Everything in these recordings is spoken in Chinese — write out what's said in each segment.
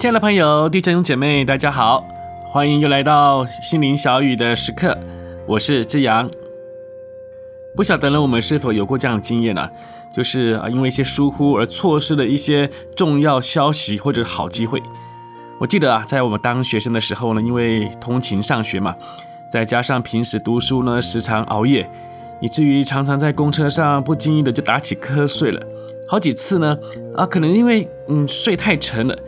亲爱的朋友、弟兄姐妹，大家好，欢迎又来到心灵小雨的时刻，我是志阳。不晓得呢，我们是否有过这样的经验呢？就是啊，因为一些疏忽而错失了一些重要消息或者好机会。我记得啊，在我们当学生的时候呢，因为通勤上学嘛，再加上平时读书呢，时常熬夜，以至于常常在公车上不经意的就打起瞌睡了。好几次呢，啊，可能因为嗯睡太沉了，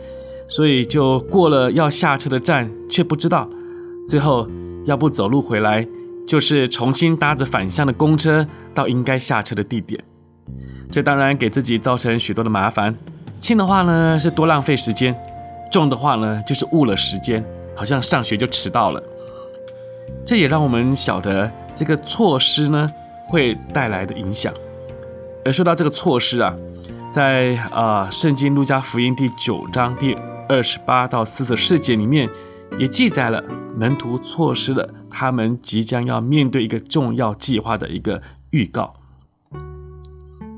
所以就过了要下车的站，却不知道，最后要不走路回来。就是重新搭着反向的公车到应该下车的地点，这当然给自己造成许多的麻烦。轻的话呢是多浪费时间，重的话呢就是误了时间，好像上学就迟到了。这也让我们晓得这个措施呢会带来的影响。而说到这个措施啊，在啊、呃、圣经路加福音第九章第二十八到四十四节里面。也记载了门徒错失了他们即将要面对一个重要计划的一个预告。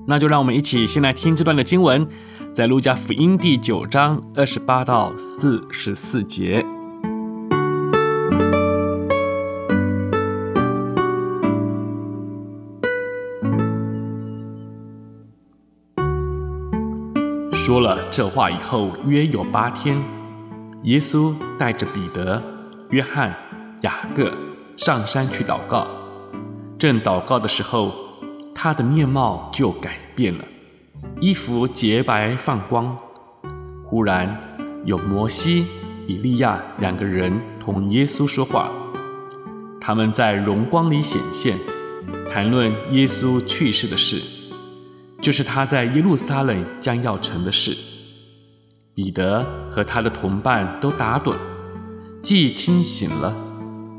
那就让我们一起先来听这段的经文，在路加福音第九章二十八到四十四节，说了这话以后，约有八天。耶稣带着彼得、约翰、雅各上山去祷告。正祷告的时候，他的面貌就改变了，衣服洁白放光。忽然有摩西、以利亚两个人同耶稣说话，他们在荣光里显现，谈论耶稣去世的事，就是他在耶路撒冷将要成的事。彼得和他的同伴都打盹，既清醒了，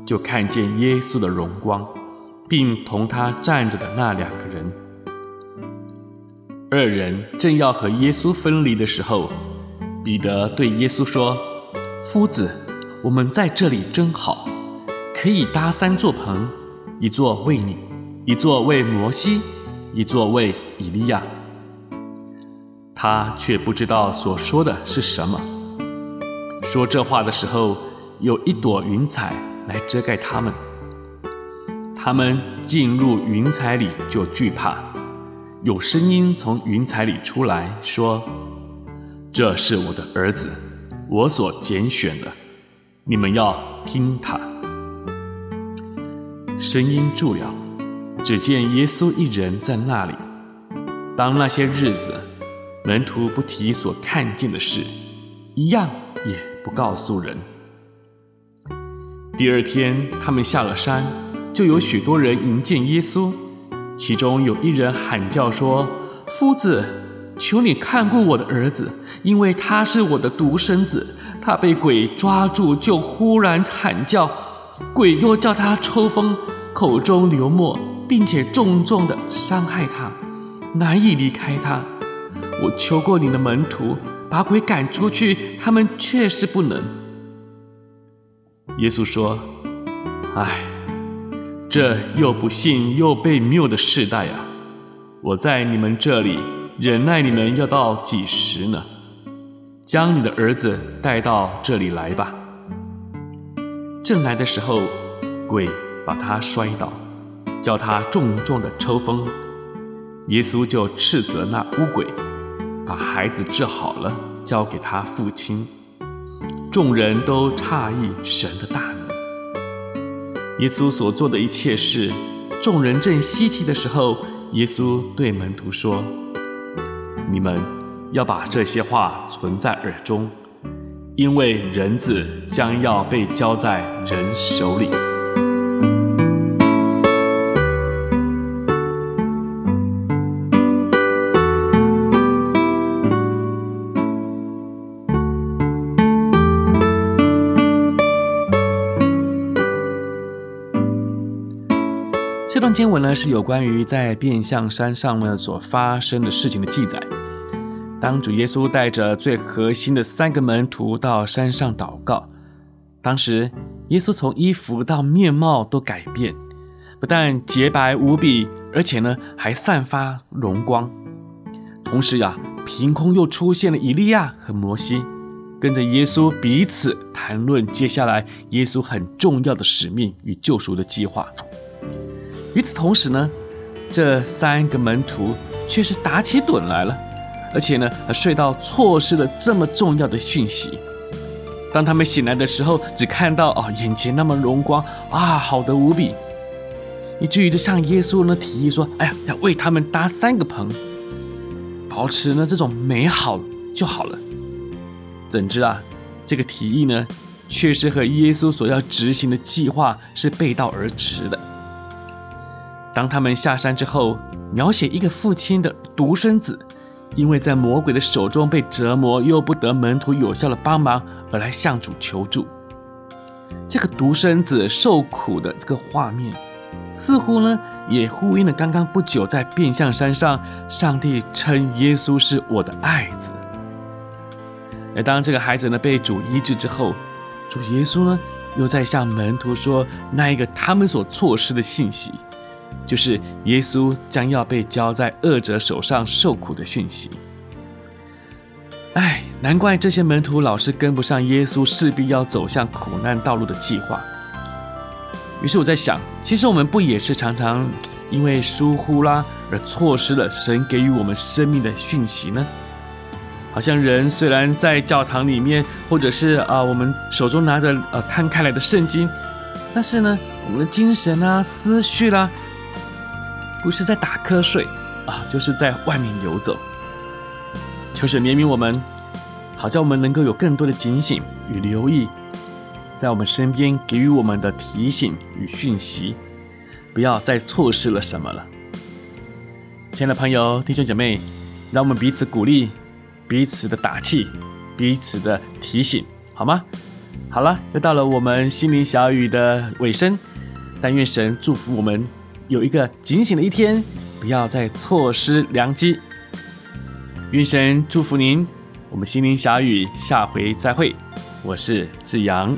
就看见耶稣的荣光，并同他站着的那两个人。二人正要和耶稣分离的时候，彼得对耶稣说：“夫子，我们在这里真好，可以搭三座棚，一座为你，一座为摩西，一座为以利亚。”他却不知道所说的是什么。说这话的时候，有一朵云彩来遮盖他们。他们进入云彩里就惧怕。有声音从云彩里出来说：“这是我的儿子，我所拣选的，你们要听他。”声音住了，只见耶稣一人在那里。当那些日子。门徒不提所看见的事，一样也不告诉人。第二天，他们下了山，就有许多人迎见耶稣。其中有一人喊叫说：“夫子，求你看顾我的儿子，因为他是我的独生子。他被鬼抓住，就忽然喊叫，鬼又叫他抽风，口中流沫，并且重重地伤害他，难以离开他。”我求过你的门徒把鬼赶出去，他们确实不能。耶稣说：“唉，这又不信又被谬的世代啊！我在你们这里忍耐你们要到几时呢？将你的儿子带到这里来吧。”正来的时候，鬼把他摔倒，叫他重重的抽风。耶稣就斥责那污鬼。把孩子治好了，交给他父亲。众人都诧异神的大能。耶稣所做的一切事，众人正稀奇的时候，耶稣对门徒说：“你们要把这些话存在耳中，因为人子将要被交在人手里。”这段经文呢，是有关于在变相山上呢所发生的事情的记载。当主耶稣带着最核心的三个门徒到山上祷告，当时耶稣从衣服到面貌都改变，不但洁白无比，而且呢还散发荣光。同时呀，凭空又出现了以利亚和摩西，跟着耶稣彼此谈论接下来耶稣很重要的使命与救赎的计划。与此同时呢，这三个门徒却是打起盹来了，而且呢，还睡到错失了这么重要的讯息。当他们醒来的时候，只看到哦，眼前那么荣光啊，好的无比，以至于就向耶稣呢提议说：“哎呀，要为他们搭三个棚，保持呢这种美好就好了。”怎知啊，这个提议呢，却是和耶稣所要执行的计划是背道而驰的。当他们下山之后，描写一个父亲的独生子，因为在魔鬼的手中被折磨，又不得门徒有效的帮忙，而来向主求助。这个独生子受苦的这个画面，似乎呢也呼应了刚刚不久在变相山上，上帝称耶稣是我的爱子。而当这个孩子呢被主医治之后，主耶稣呢又在向门徒说那一个他们所错失的信息。就是耶稣将要被交在恶者手上受苦的讯息。哎，难怪这些门徒老是跟不上耶稣势必要走向苦难道路的计划。于是我在想，其实我们不也是常常因为疏忽啦而错失了神给予我们生命的讯息呢？好像人虽然在教堂里面，或者是啊、我们手中拿着呃摊开来的圣经，但是呢，我们的精神啊、思绪啦。不是在打瞌睡啊，就是在外面游走。求神怜悯我们，好叫我们能够有更多的警醒与留意，在我们身边给予我们的提醒与讯息，不要再错失了什么了。亲爱的朋友、弟兄姐妹，让我们彼此鼓励，彼此的打气，彼此的提醒，好吗？好了，又到了我们心灵小语的尾声，但愿神祝福我们。有一个警醒的一天，不要再错失良机。愿神祝福您，我们心灵小语下回再会。我是志阳。